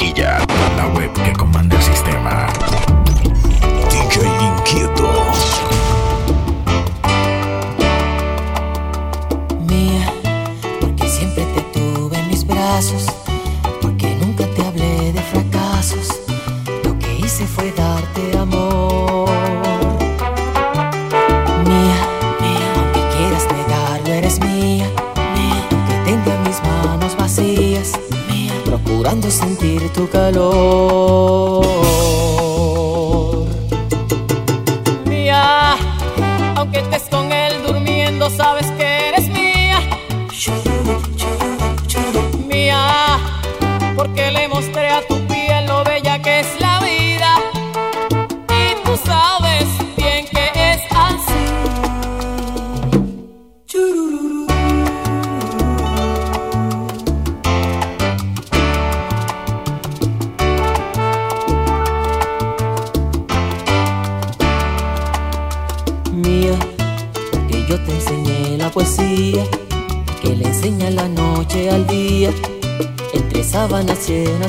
Barranquilla, la web que comanda el sistema. anhelando sentir tu calor.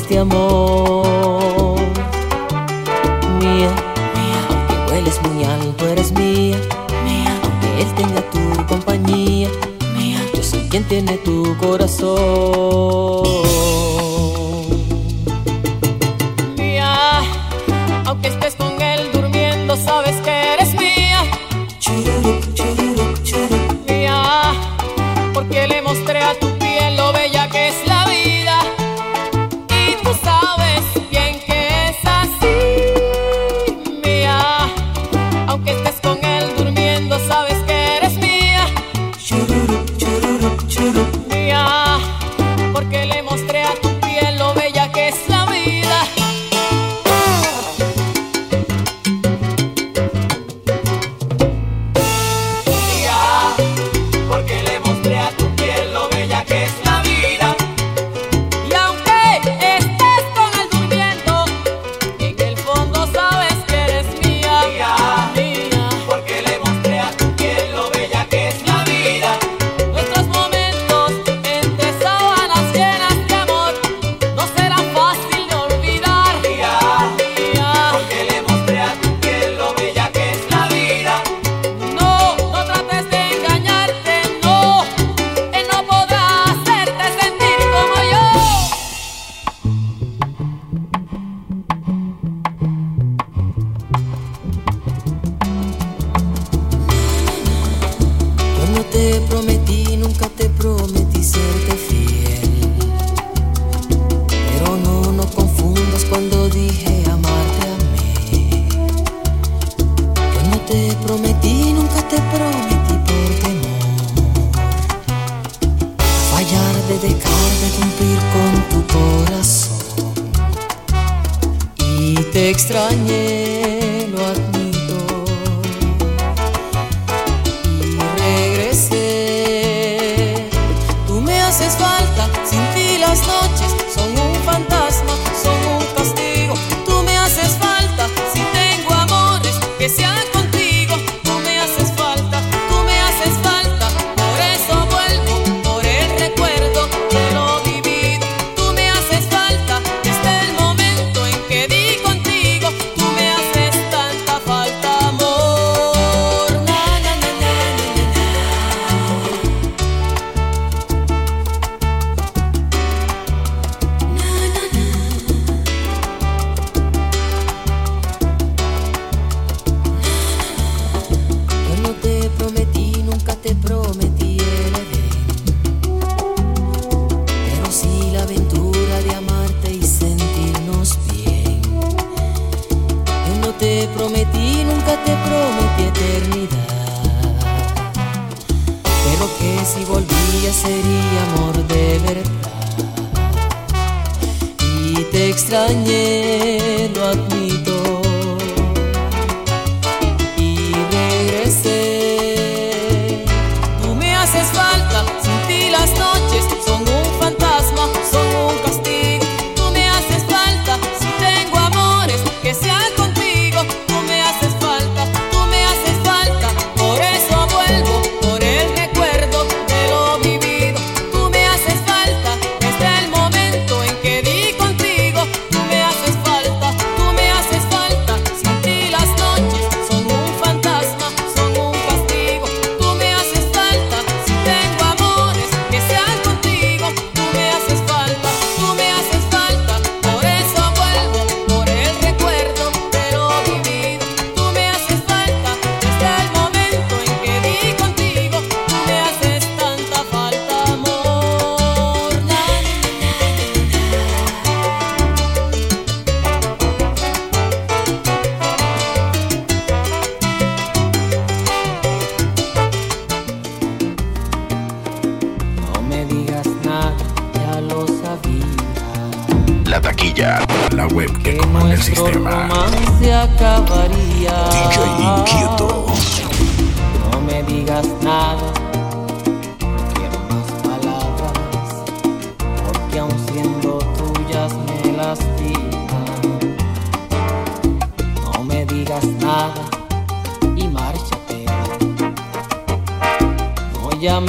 de amor. aventura de amarte y sentirnos bien. No te prometí, nunca te prometí eternidad. Pero que si volvía sería amor de verdad. Y te extrañé.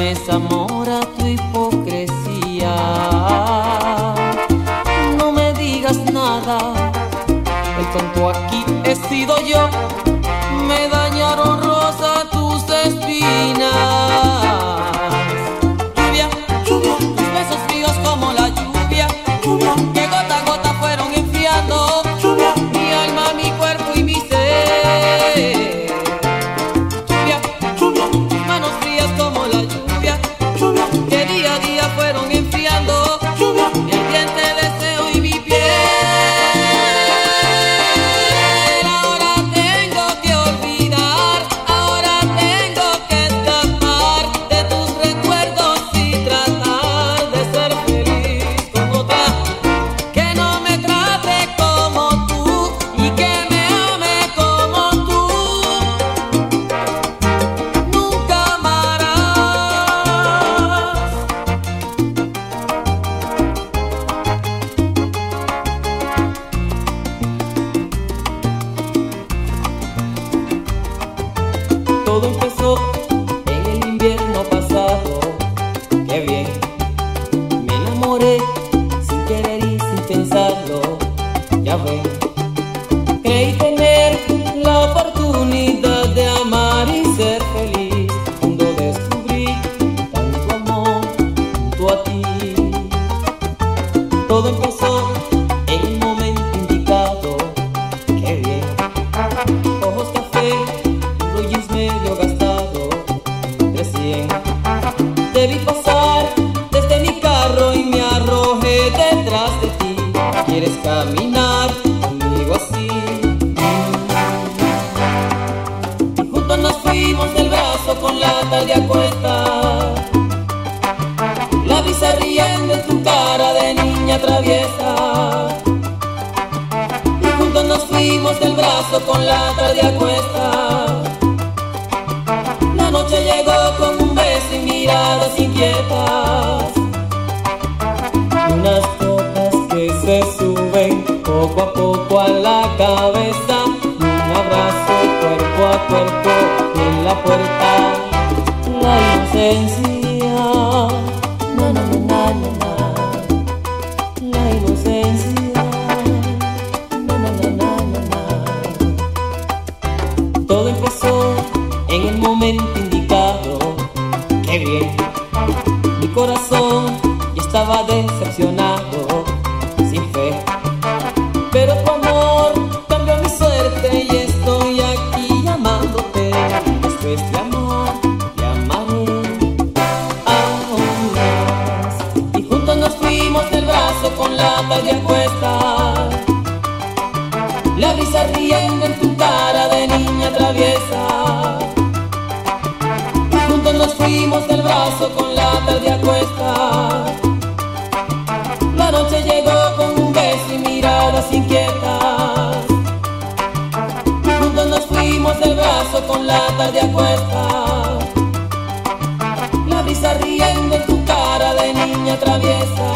promesa, amor. me suben poco a poco a la cabeza. Un abrazo cuerpo a cuerpo en la puerta la inocencia. Na, na, na, la inocencia. Todo empezó en el momento indicado. Qué bien. Mi corazón ya estaba decepcionado Juntos nos fuimos del brazo con la tarde a cuestas. La noche llegó con un beso y miradas inquietas. Juntos nos fuimos del brazo con la tarde a cuestas. La brisa riendo en tu cara de niña traviesa.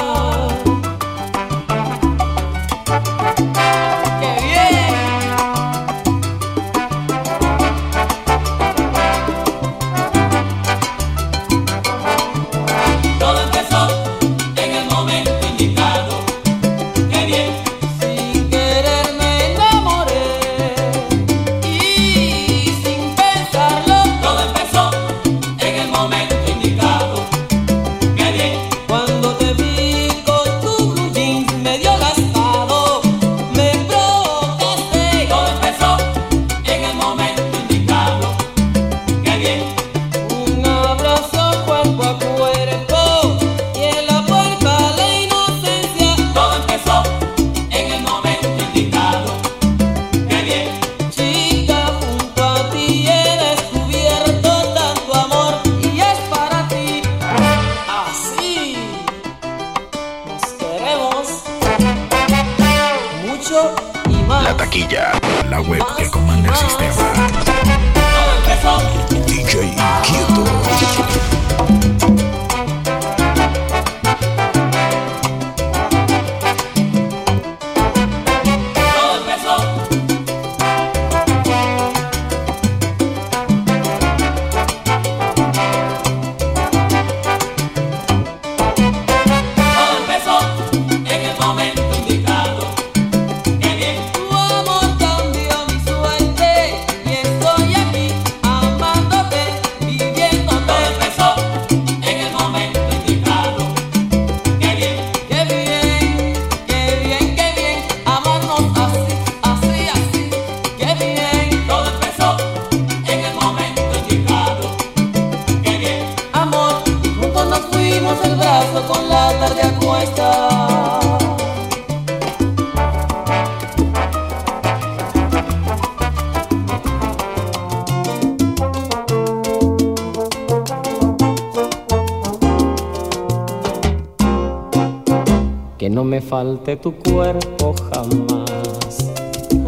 Que no me falte tu cuerpo jamás,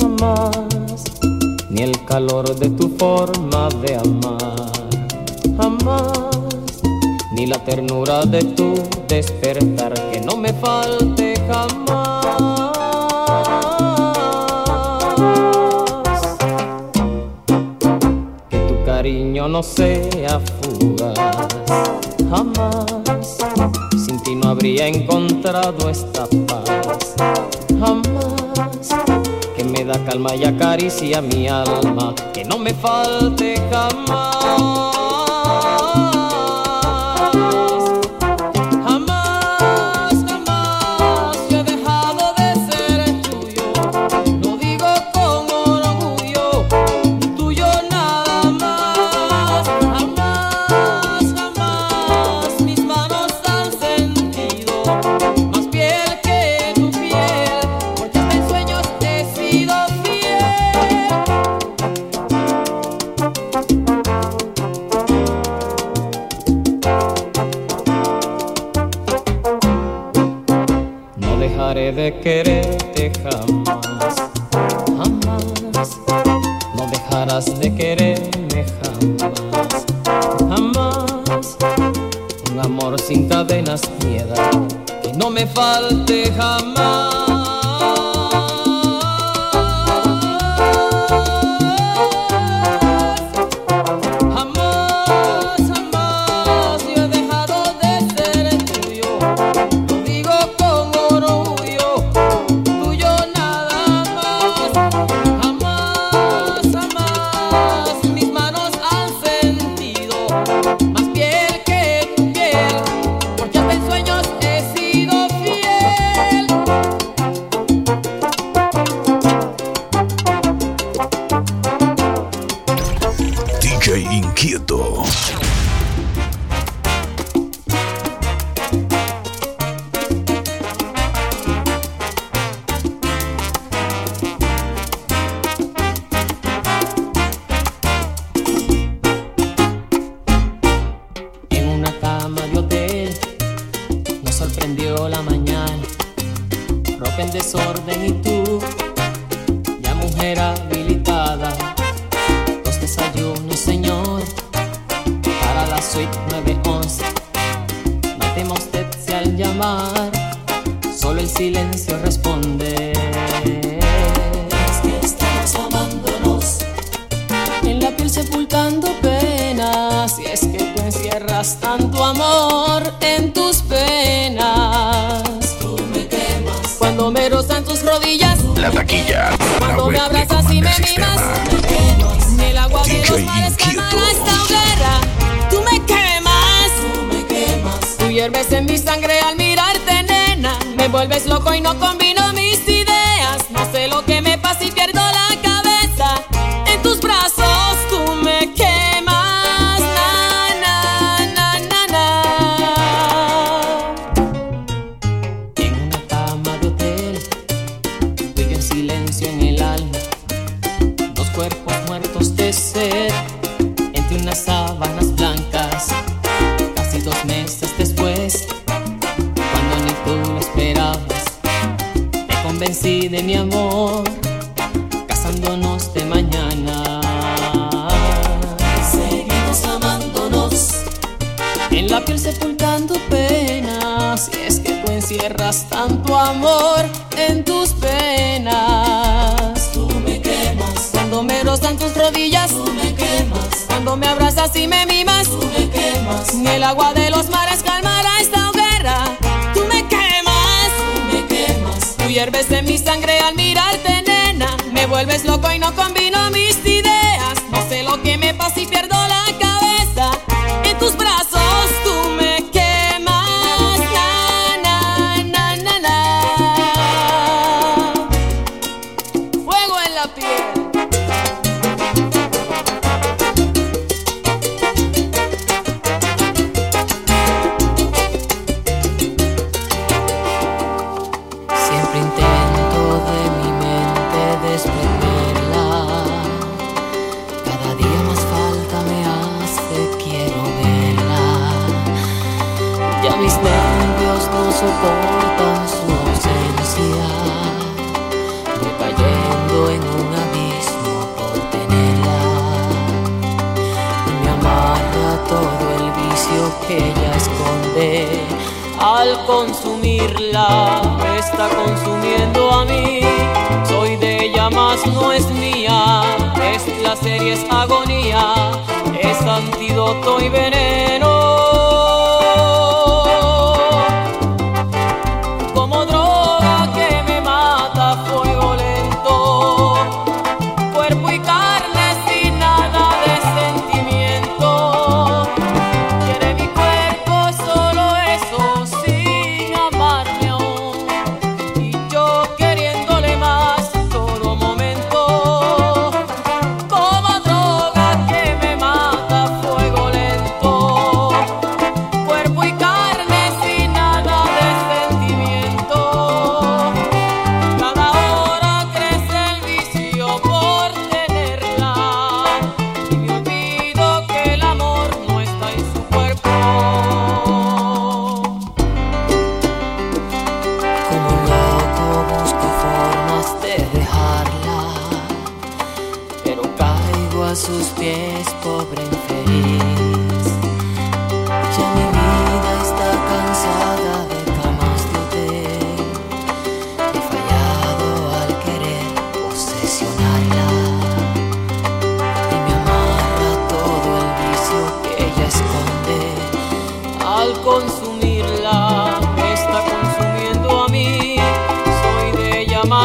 jamás, ni el calor de tu forma de amar, jamás, ni la ternura de tu despertar, que no me falte jamás. Que tu cariño no sea fugaz, jamás. Ti no habría encontrado esta paz, jamás. Que me da calma y acaricia mi alma, que no me falte. Jamás, ropa en desorden y tú, ya mujer habilitada, dos desayunos señor, para la suite 911. No tema usted si al llamar, solo el silencio responde. Es que estamos amándonos en la piel sepultando penas. Y es que tú encierras tanto amor La taquilla, la Cuando web me abrazas y me sistema. en el agua de los mares esta hoguera. Tú me quemas, tú me quemas. Tú hierves en mi sangre al mirarte, nena. Me vuelves loco y no combino es loco y no conviene. que ella esconde. Al consumirla, me está consumiendo a mí. Soy de ella, más no es mía. Es placer y es agonía, es antídoto y veneno.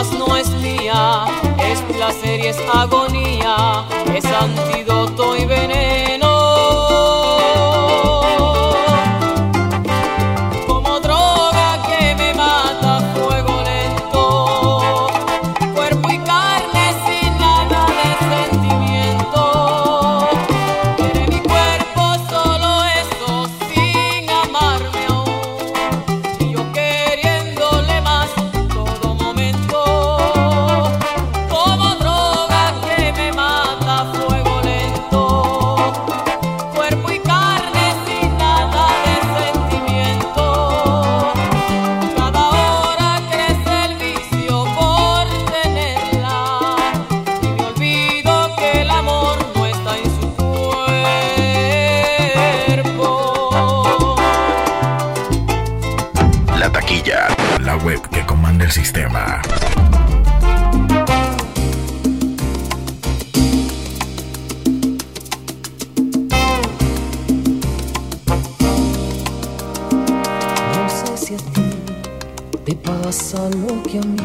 no es mía, es placer y es agonía, es antídoto y veneno. sistema. No sé si a ti te pasa lo que a mí.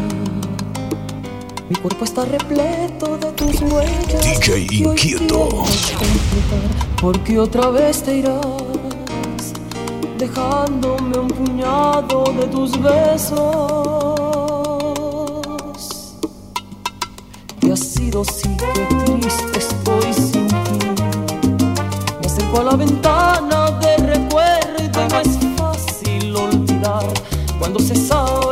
Mi cuerpo está repleto de tus huellas. DJ inquieto. Porque otra vez te irás dejándome un puñado de tus besos. quando o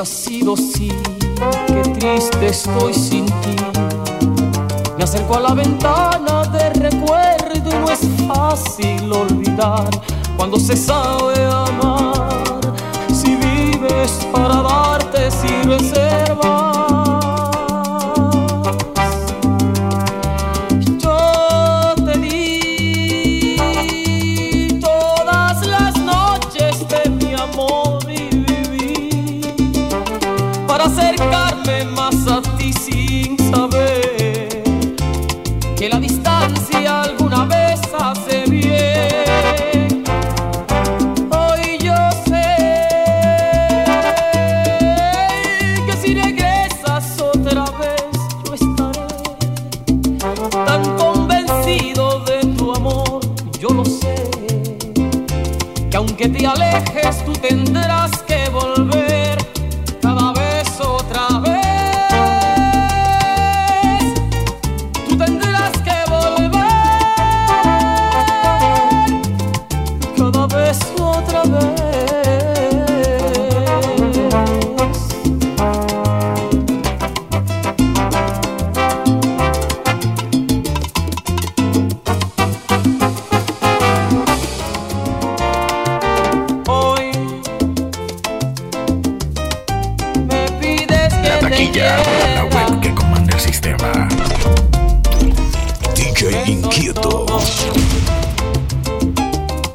Has sido sí, qué triste estoy sin ti. Me acerco a la ventana de recuerdo y no es fácil olvidar cuando se sabe amar. Si vives para darte sin reserva alejes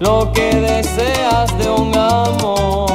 lo que deseas de un amor.